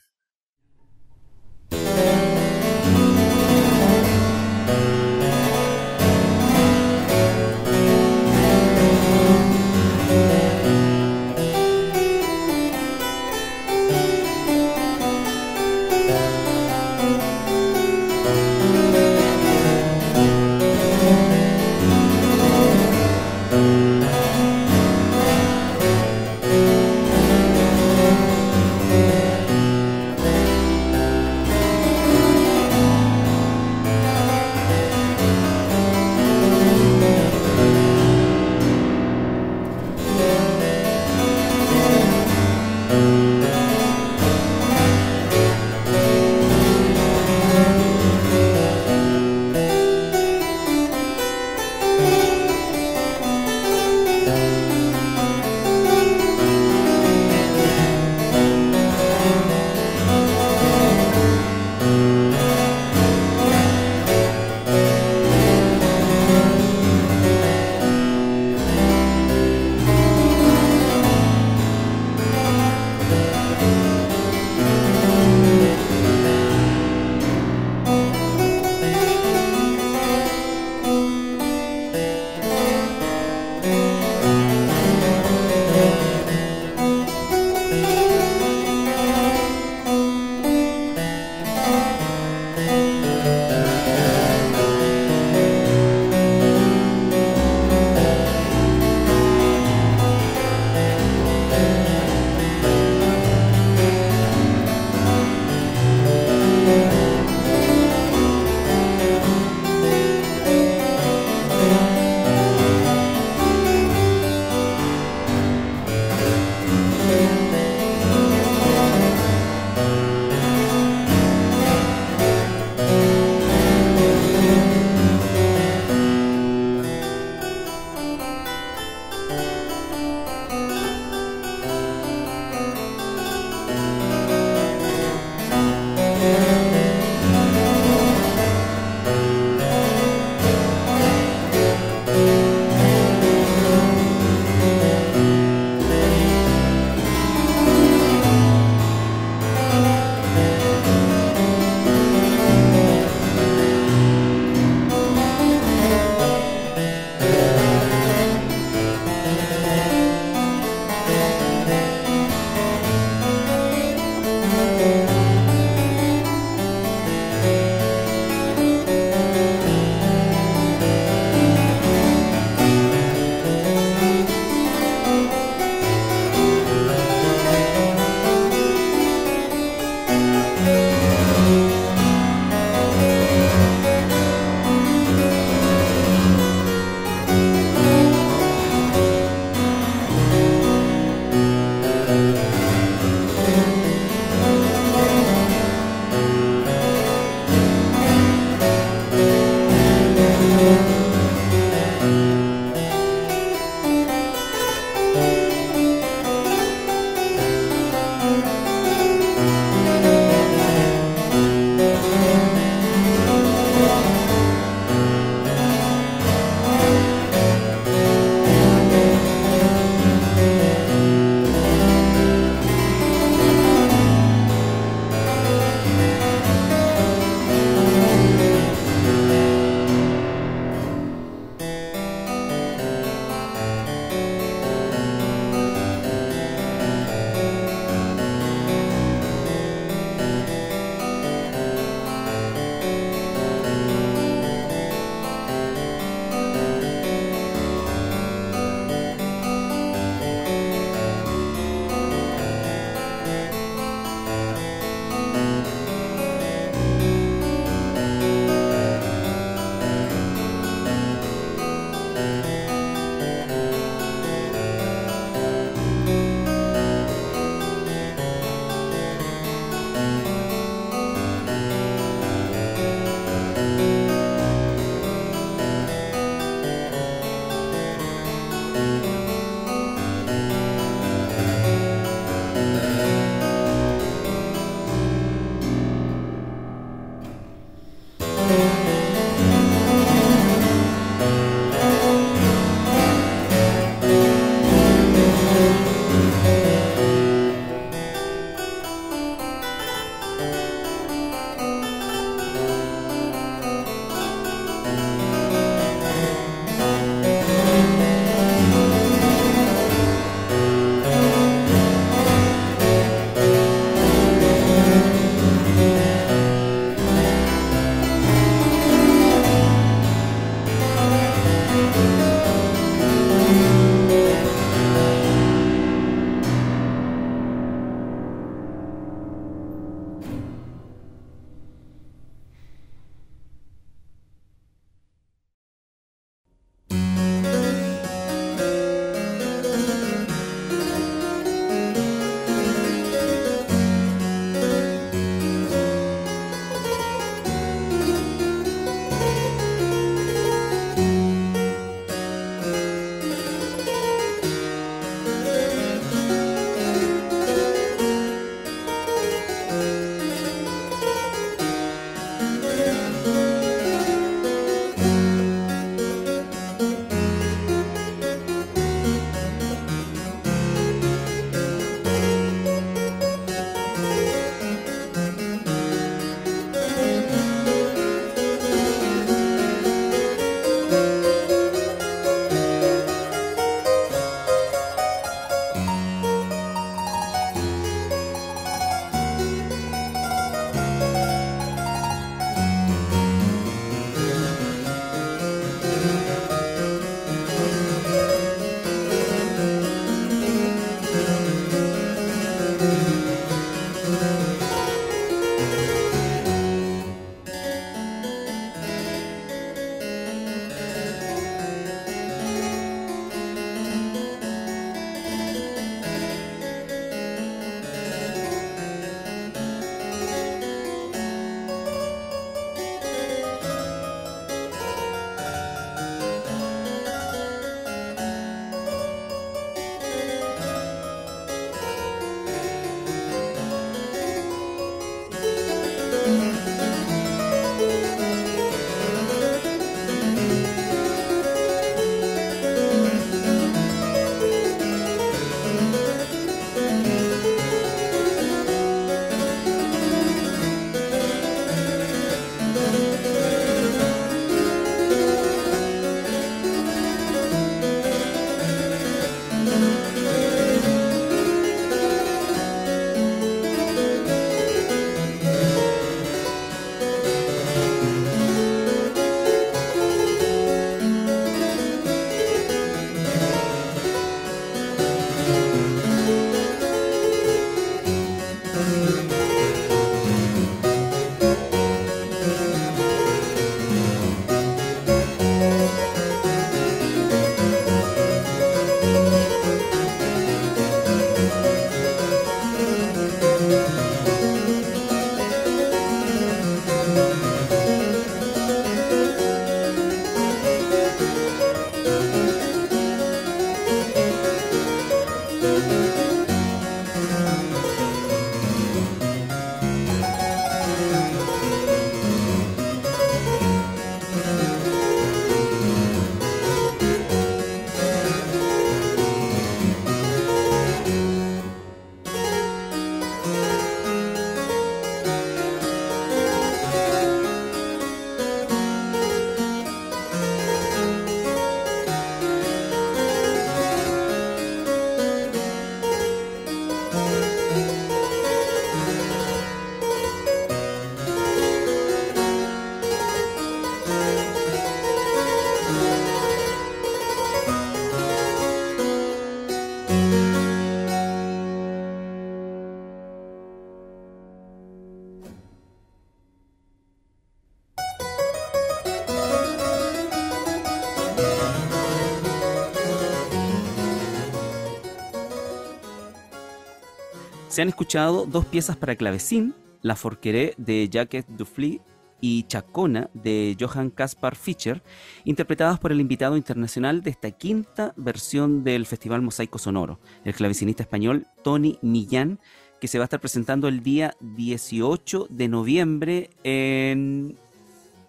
Se han escuchado dos piezas para clavecín, La Forqueré de Jacques Dufly y Chacona de Johann Caspar Fischer, interpretadas por el invitado internacional de esta quinta versión del Festival Mosaico Sonoro, el clavecinista español Tony Millán, que se va a estar presentando el día 18 de noviembre en...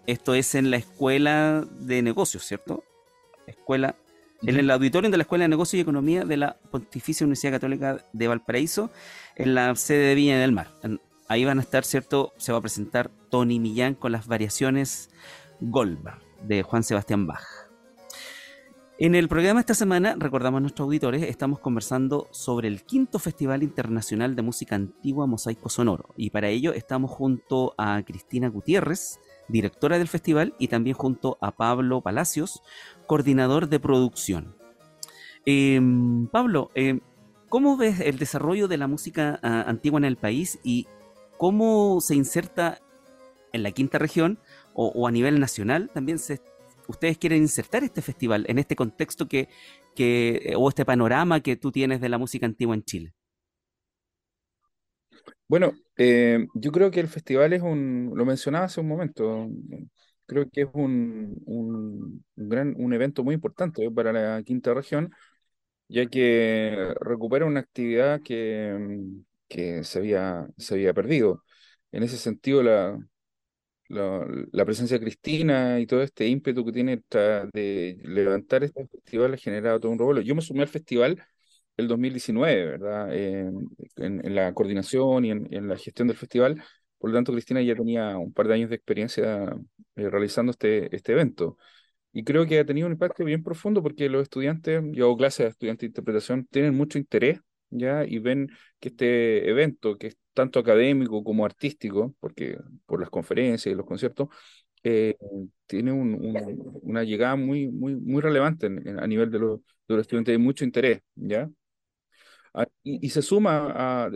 Esto es en la Escuela de Negocios, ¿cierto? Escuela en el auditorio de la Escuela de Negocios y Economía de la Pontificia Universidad Católica de Valparaíso, en la sede de Viña del Mar. Ahí van a estar, ¿cierto? Se va a presentar Tony Millán con las variaciones Goldberg de Juan Sebastián Bach. En el programa esta semana, recordamos a nuestros auditores, estamos conversando sobre el quinto Festival Internacional de Música Antigua Mosaico Sonoro. Y para ello estamos junto a Cristina Gutiérrez, directora del festival, y también junto a Pablo Palacios, coordinador de producción. Em, Pablo, em, ¿cómo ves el desarrollo de la música ah, antigua en el país y cómo se inserta en la quinta región o, a nivel nacional? También ustedes quieren insertar este festival en este contexto que, que, o este panorama que tú tienes de la música antigua en Chile. Bueno, eh, yo creo que el festival es un, lo mencionaba hace un momento, creo que es un, un, gran, un evento muy importante para la quinta región, ya que recupera una actividad que, que se había, se había perdido. En ese sentido, la, la, presencia de Cristina y todo este ímpetu que tiene de levantar este festival ha generado todo un revuelo. Yo me sumé al festival el 2019, ¿verdad? en, en, la coordinación y en, en, la gestión del festival. Por lo tanto, Cristina ya tenía un par de años de experiencia eh, realizando este, este evento. Y creo que ha tenido un impacto bien profundo porque los estudiantes, yo hago clases de estudiantes de interpretación, tienen mucho interés ya y ven que este evento, que es tanto académico como artístico, porque por las conferencias y los conciertos, eh, tiene un, una llegada muy, muy, muy relevante a nivel de los, de los estudiantes, hay mucho interés, ¿ya? Ah, y, se suma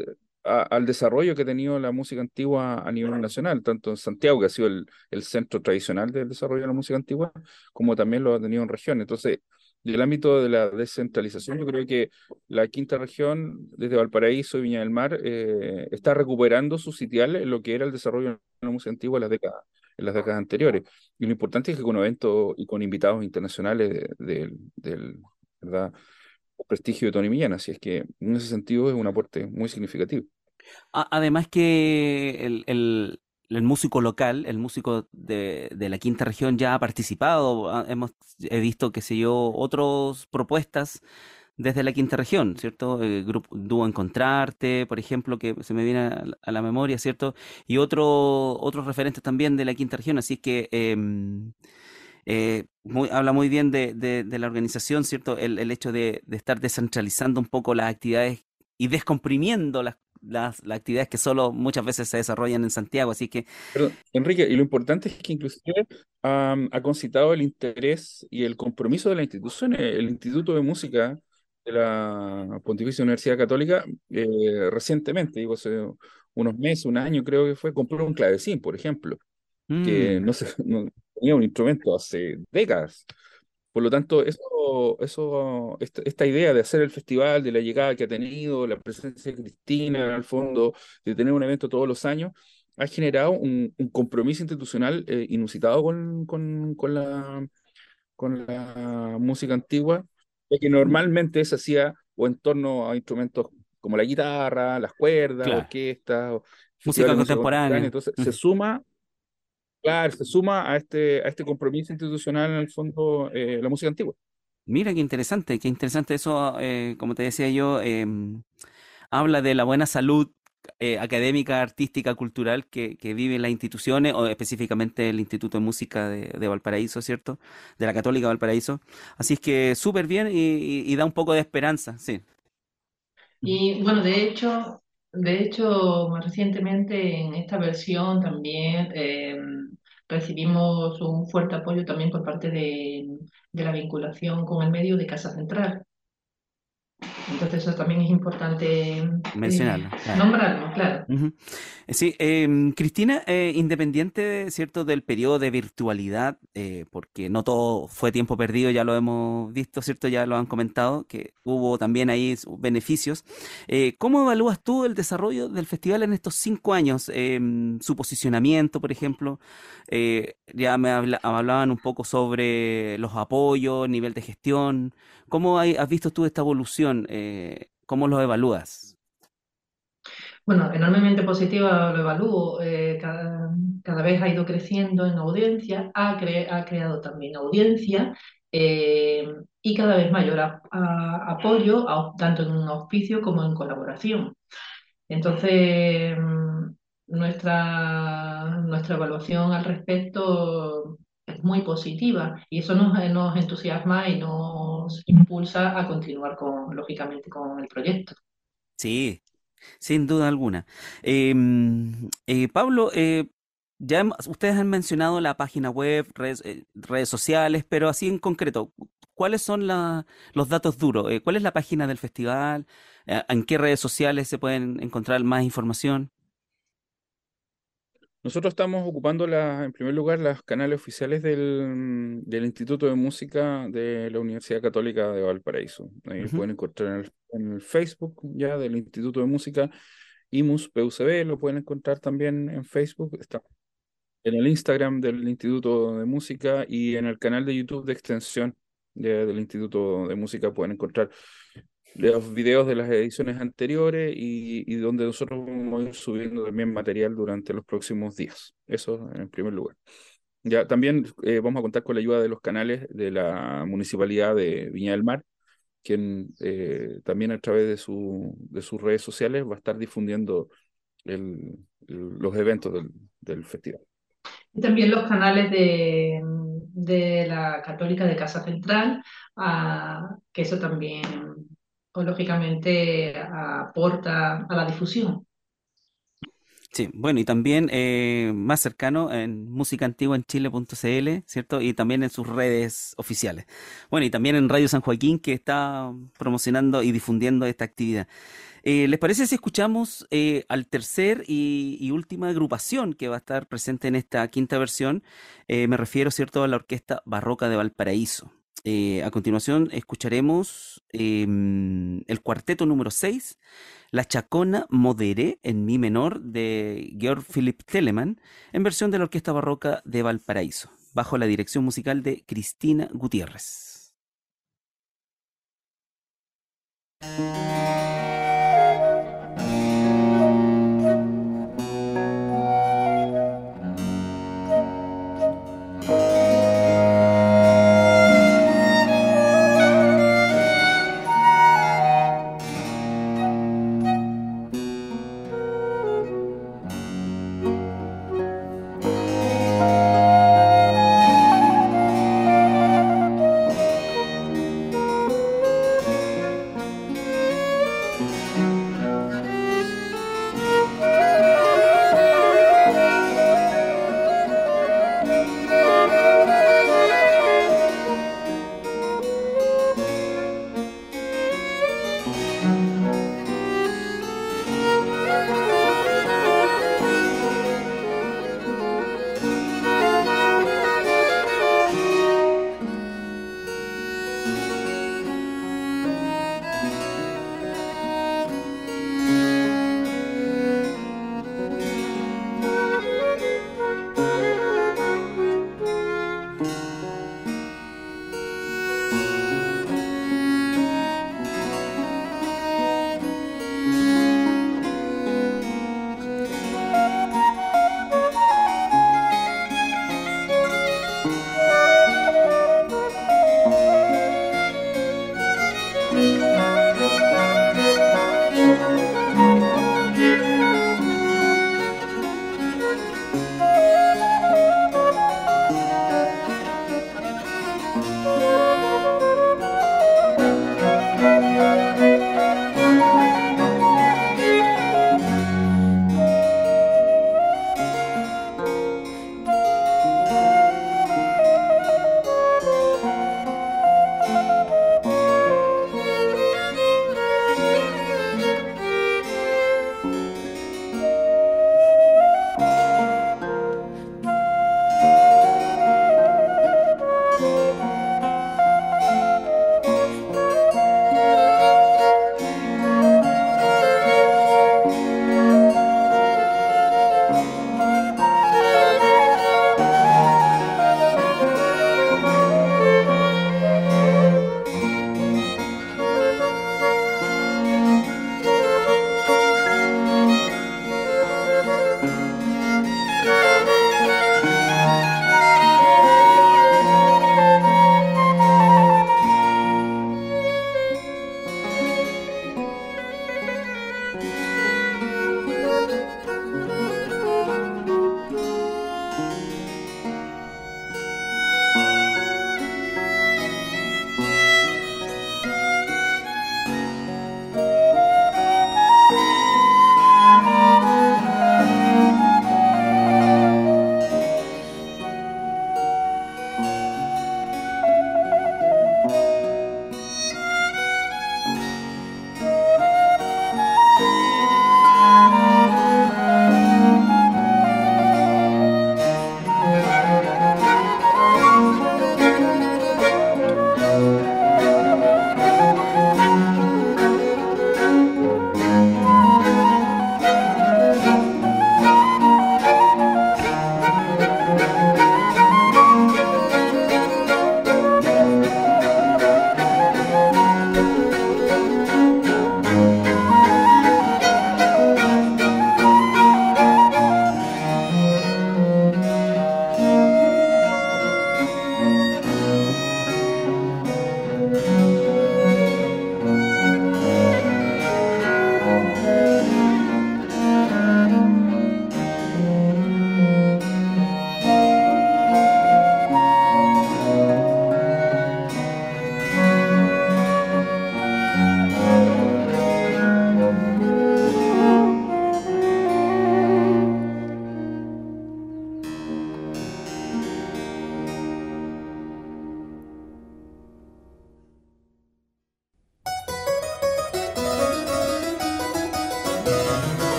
al desarrollo que ha tenido la música antigua a nivel nacional, tanto en Santiago, que ha sido el, el, centro tradicional del desarrollo de la música antigua, como también lo ha tenido en regiones. Entonces, en el ámbito de la descentralización, yo creo que la quinta región, desde Valparaíso y Viña del Mar, eh, está recuperando su sitial en lo que era el desarrollo de la música antigua en las décadas, en las décadas anteriores. Y lo importante es que con eventos y con invitados internacionales del, ¿verdad? Prestigio de Tony Millán, así es que en ese sentido es un aporte muy significativo. Además que el, el, músico local, el músico de, de, la quinta región ya ha participado, hemos he visto, que sé yo, otras propuestas desde la quinta región, ¿cierto? El grupo Dúo Encontrarte, por ejemplo, que se me viene a, la memoria, ¿cierto? Y otro, otros referentes también de la quinta región, así que... Eh, eh, habla muy bien de, la organización, ¿cierto? El, hecho de, estar descentralizando un poco las actividades y descomprimiendo las, las, actividades que solo muchas veces se desarrollan en Santiago. Así que. Enrique, y lo importante es que inclusive ha concitado el interés y el compromiso de la institución. El Instituto de Música de la Pontificia Universidad Católica, eh, recientemente, digo, hace unos meses, un año creo que fue, compró un clavecín, por ejemplo, que mm. no, se, no tenía un instrumento hace décadas. Por lo tanto, eso, eso, esta, idea de hacer el festival, de la llegada que ha tenido, la presencia de Cristina al fondo, de tener un evento todos los años, ha generado un, compromiso institucional eh, inusitado con, con, con, la, con la música antigua, ya que normalmente se hacía o en torno a instrumentos como la guitarra, las cuerdas, la orquesta, música contemporánea. Entonces se suma Claro, se suma a este, a este compromiso institucional en el fondo eh, la música antigua. Mira qué interesante, qué interesante eso, eh, como te decía yo, em, habla de la buena salud eh, académica, artística, cultural que, que viven las instituciones, o específicamente el Instituto de Música de, Valparaíso, ¿cierto? De la Católica Valparaíso. Así es que súper bien y, da un poco de esperanza, sí. Y bueno, de hecho, de hecho, más recientemente en esta versión también em, recibimos un fuerte apoyo también por parte de, de la vinculación con el medio de Casa Central. Entonces eso también es importante eh, mencionarlo, nombrarlo, claro. Sí, em, Cristina, eh, independiente, ¿cierto?, del periodo de virtualidad, eh, porque no todo fue tiempo perdido, ya lo hemos visto, ¿cierto?, ya lo han comentado, que hubo también ahí beneficios. ¿Cómo evalúas tú el desarrollo del festival en estos cinco años? Em, su posicionamiento, por ejemplo, ya me hablaban un poco sobre los apoyos, nivel de gestión. ¿Cómo has visto tú esta evolución? Eh, ¿Cómo lo evalúas? Bueno, enormemente positiva lo evalúo. Eh, cada, vez ha ido creciendo en audiencia, ha, creado también audiencia eh, y cada vez mayor apoyo, tanto en un auspicio como en colaboración. Entonces, mm, nuestra, nuestra evaluación al respecto es muy positiva y eso nos, nos entusiasma y nos impulsa a continuar con, lógicamente, con el proyecto. Sí, sin duda alguna. Em, eh, Pablo, eh, ya ustedes han mencionado la página web, redes, eh, redes sociales, pero así en concreto, ¿cuáles son los datos duros? ¿Cuál es la página del festival? ¿En qué redes sociales se pueden encontrar más información? Nosotros estamos ocupando la, en primer lugar los canales oficiales del, del, Instituto de Música de la Universidad Católica de Valparaíso. Ahí pueden encontrar en el, Facebook ya del Instituto de Música, IMUS PUCB, lo pueden encontrar también en Facebook. Está en el Instagram del Instituto de Música y en el canal de YouTube de extensión del Instituto de Música pueden encontrar los videos de las ediciones anteriores y, donde nosotros vamos a ir subiendo también material durante los próximos días. Eso en primer lugar. Ya también eh, vamos a contar con la ayuda de los canales de la Municipalidad de Viña del Mar, quien eh, también a través de, su, de sus redes sociales va a estar difundiendo los eventos del, festival. Y también los canales de, de la Católica de Casa Central, ah, que eso también pues lógicamente aporta a la difusión. Sí, bueno, y también eh, más cercano en musicaantiguaenchile.cl, ¿cierto? Y también en sus redes oficiales. Bueno, y también en Radio San Joaquín, que está promocionando y difundiendo esta actividad. Eh, ¿Les parece si escuchamos eh, al tercer y, y, última agrupación que va a estar presente en esta quinta versión? me refiero, ¿cierto?, a la Orquesta Barroca de Valparaíso. Eh, a continuación escucharemos em, el cuarteto número 6, La Chacona Moderé en Mi menor de Georg Philipp Telemann, en versión de la Orquesta Barroca de Valparaíso, bajo la dirección musical de Cristina Gutiérrez.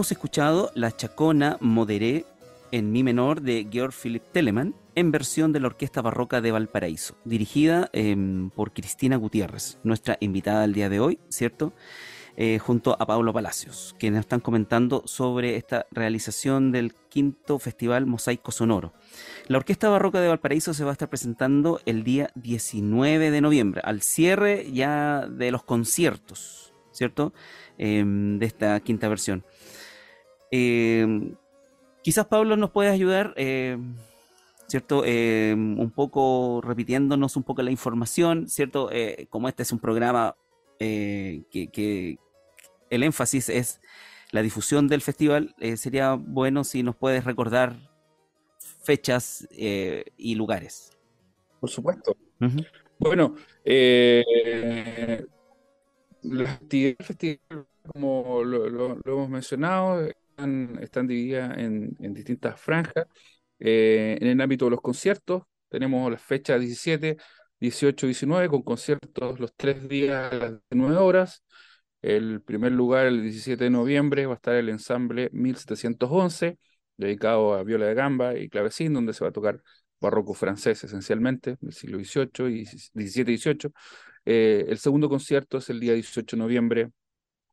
Hemos escuchado La Chacona Moderé en mi menor de Georg Philipp Telemann en versión de la Orquesta Barroca de Valparaíso, dirigida em, por Cristina Gutiérrez, nuestra invitada del día de hoy, ¿cierto? Eh, junto a Pablo Palacios, quienes están comentando sobre esta realización del quinto Festival Mosaico Sonoro. La Orquesta Barroca de Valparaíso se va a estar presentando el día 19 de noviembre, al cierre ya de los conciertos, ¿cierto? Em, de esta quinta versión. Em, quizás Pablo nos puede ayudar, em, ¿cierto? un poco repitiéndonos un poco la información, ¿cierto? Eh, como este es un programa eh, que, el énfasis es la difusión del festival, eh, sería bueno si nos puedes recordar fechas eh, y lugares. Por supuesto. Bueno, eh, las actividades del festival, como lo, hemos mencionado, están, divididas en, distintas franjas. en el ámbito de los conciertos, tenemos las fechas 17, 18, 19, con conciertos los tres días a las 9 horas. El primer lugar, el 17 de noviembre, va a estar el ensamble 1711, dedicado a viola de gamba y clavecín, donde se va a tocar barroco francés esencialmente, del siglo XVIII y XVII. Eh, el segundo concierto es el día 18 de noviembre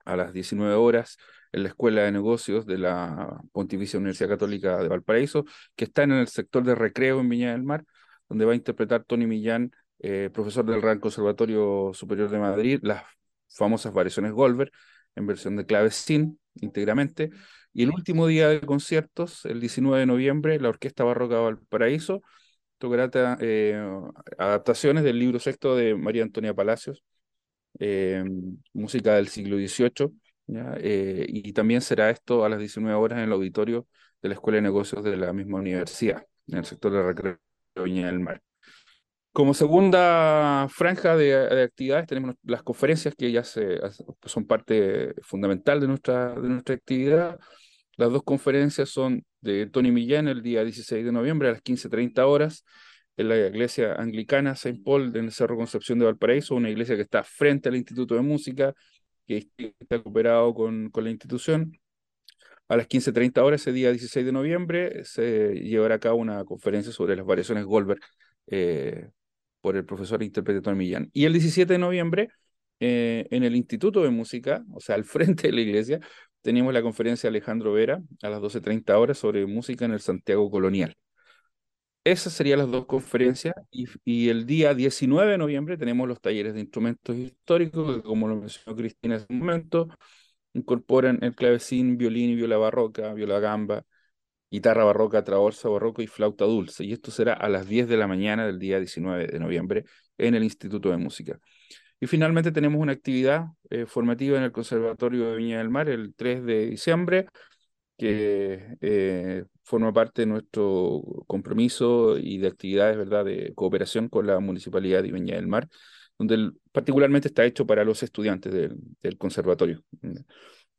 a las 19 horas en la Escuela de Negocios de la Pontificia Universidad Católica de Valparaíso, que está en el sector de recreo en Viña del Mar, donde va a interpretar Tony Millán, eh, profesor del Real Conservatorio Superior de Madrid, las famosas variaciones Goldberg en versión de clavecín íntegramente. Y el último día de conciertos, el 19 de noviembre, la Orquesta Barroca Valparaíso tocará eh, adaptaciones del libro sexto de María Antonia Palacios, eh, música del siglo XVIII, eh, y también será esto a las 19 horas en el auditorio de la Escuela de Negocios de la misma universidad, en el sector de recreo Viña del Mar. Como segunda franja de, actividades tenemos las conferencias que ya son parte fundamental de nuestra, de nuestra actividad. Las dos conferencias son de Tony Millán el día 16 de noviembre a las 15.30 horas en la iglesia anglicana Saint Paul en el Cerro Concepción de Valparaíso, una iglesia que está frente al Instituto de Música, que está cooperado con, la institución. A las 15.30 horas, ese día 16 de noviembre, se llevará a cabo una conferencia sobre las variaciones Goldberg eh, por el profesor intérprete Tony Millán. Y el 17 de noviembre, eh, en el Instituto de Música, o sea, al frente de la iglesia, teníamos la conferencia de Alejandro Vera a las 12.30 horas sobre música en el Santiago Colonial. Esas serían las dos conferencias y, el día 19 de noviembre tenemos los talleres de instrumentos históricos que, como lo mencionó Cristina en ese momento, incorporan el clavecín, violín y viola barroca, viola gamba, guitarra barroca, traversa barroco y flauta dulce. Y esto será a las 10 de la mañana del día 19 de noviembre en el Instituto de Música. Y finalmente tenemos una actividad eh, formativa en el Conservatorio de Viña del Mar el 3 de diciembre, que eh, forma parte de nuestro compromiso y de actividades ¿verdad? de cooperación con la Municipalidad de Viña del Mar, donde particularmente está hecho para los estudiantes del, del conservatorio.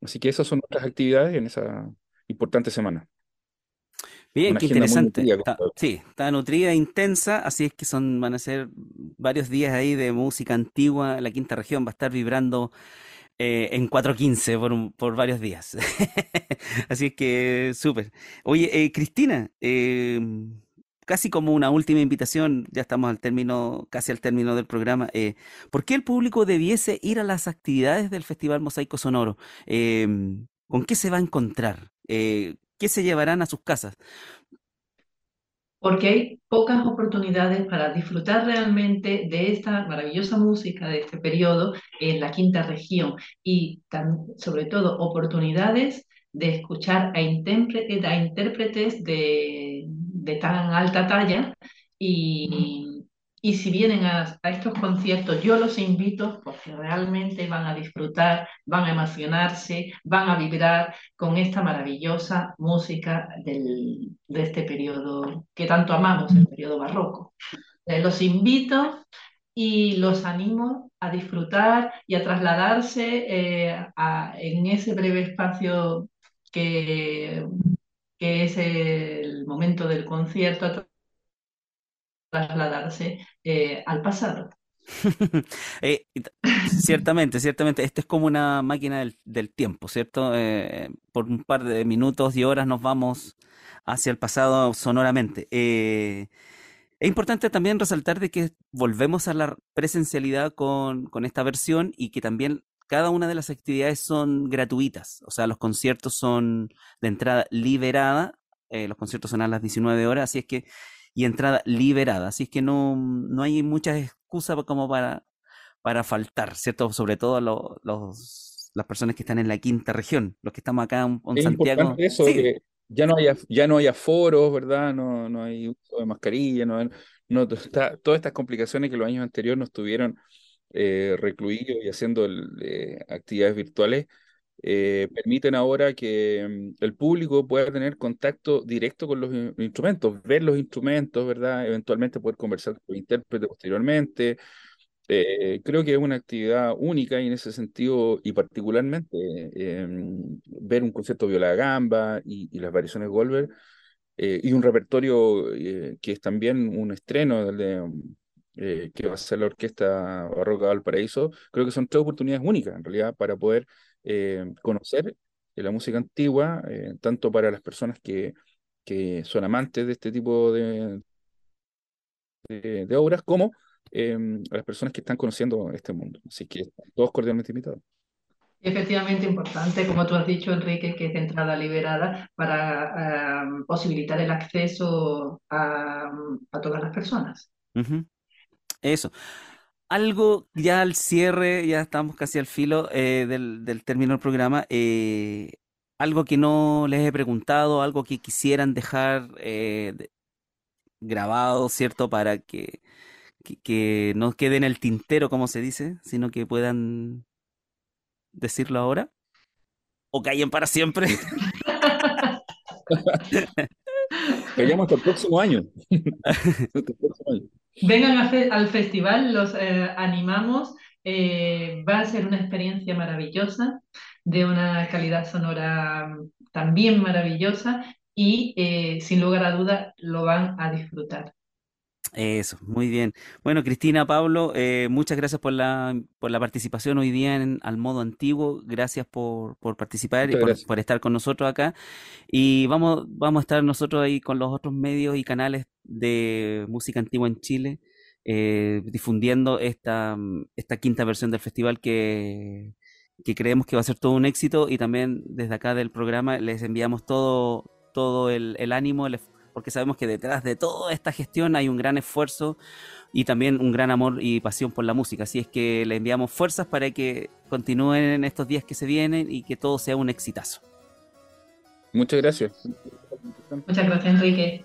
Así que esas son nuestras actividades en esa importante semana. Bien, qué interesante. sí, está nutrida e intensa, así es que son, van a ser varios días ahí de música antigua. La quinta región va a estar vibrando eh, en 415 por, por varios días. así es que súper. Oye, eh, Cristina, em, casi como una última invitación, ya estamos al término, casi al término del programa. Eh, ¿Por qué el público debiese ir a las actividades del Festival Mosaico Sonoro? Em, ¿Con qué se va a encontrar? ¿Qué se llevarán a sus casas? Porque hay pocas oportunidades para disfrutar realmente de esta maravillosa música de este periodo en la quinta región. Y sobre todo oportunidades de escuchar a, intérpretes de, de tan alta talla y, y si vienen a, estos conciertos, yo los invito porque realmente van a disfrutar, van a emocionarse, van a vibrar con esta maravillosa música del, de este periodo que tanto amamos, el periodo barroco. Eh, los invito y los animo a disfrutar y a trasladarse eh, en ese breve espacio que, que es el momento del concierto trasladarse eh, al pasado. Eh, ciertamente, ciertamente, esto es como una máquina del, tiempo, ¿cierto? Eh, por un par de minutos y horas nos vamos hacia el pasado sonoramente. Es importante también resaltar de que volvemos a la presencialidad con, con esta versión y que también cada una de las actividades son gratuitas, o sea, los conciertos son de entrada liberada, los conciertos son a las 19 horas, así es que y entrada liberada. Así es que no, no hay muchas excusas como para, para faltar, ¿cierto? Sobre todo los, las personas que están en la quinta región, los que estamos acá en, Santiago. Eso, que ya no haya, ya no hay aforos, ¿verdad? No, no hay uso de mascarilla, no, no está, todas estas complicaciones que los años anteriores nos tuvieron eh, recluidos y haciendo eh, actividades virtuales eh, permiten ahora que mm, el público pueda tener contacto directo con los instrumentos, ver los instrumentos, ¿verdad? Eventualmente poder conversar con el intérprete posteriormente. Eh, creo que es una actividad única y en ese sentido, y particularmente em, ver un concierto viola gamba y, las variaciones Goldberg, eh, y un repertorio que es también un estreno de, que va a ser la Orquesta Barroca Valparaíso, creo que son tres oportunidades únicas en realidad para poder eh, conocer la música antigua, eh, tanto para las personas que, que, son amantes de este tipo de, de, obras, como em, a las personas que están conociendo este mundo. Así que todos cordialmente invitados. Efectivamente importante, como tú has dicho, Enrique, que es de entrada liberada para em, posibilitar el acceso a, a, todas las personas. Eso algo ya al cierre, ya estamos casi al filo eh, del, del, término del programa. Eh, algo que no les he preguntado, algo que quisieran dejar eh, grabado, ¿cierto? Para que, que, no quede en el tintero, como se dice, sino que puedan decirlo ahora. O callen para siempre. Callamos hasta el próximo año. Vengan al festival, los eh, animamos. Eh, va a ser una experiencia maravillosa, de una calidad sonora también maravillosa y eh, sin lugar a duda lo van a disfrutar. Eso, muy bien. Bueno, Cristina, Pablo, eh, muchas gracias por la, por la participación hoy día en Al Modo Antiguo. Gracias por, por participar y por, estar con nosotros acá. Y vamos, vamos a estar nosotros ahí con los otros medios y canales de música antigua en Chile, eh, difundiendo esta, esta quinta versión del festival que, que creemos que va a ser todo un éxito. Y también desde acá del programa les enviamos todo, todo el, el ánimo, el esfuerzo porque sabemos que detrás de toda esta gestión hay un gran esfuerzo y también un gran amor y pasión por la música. Así es que le enviamos fuerzas para que continúen en estos días que se vienen y que todo sea un exitazo. Muchas gracias. Muchas gracias, Enrique.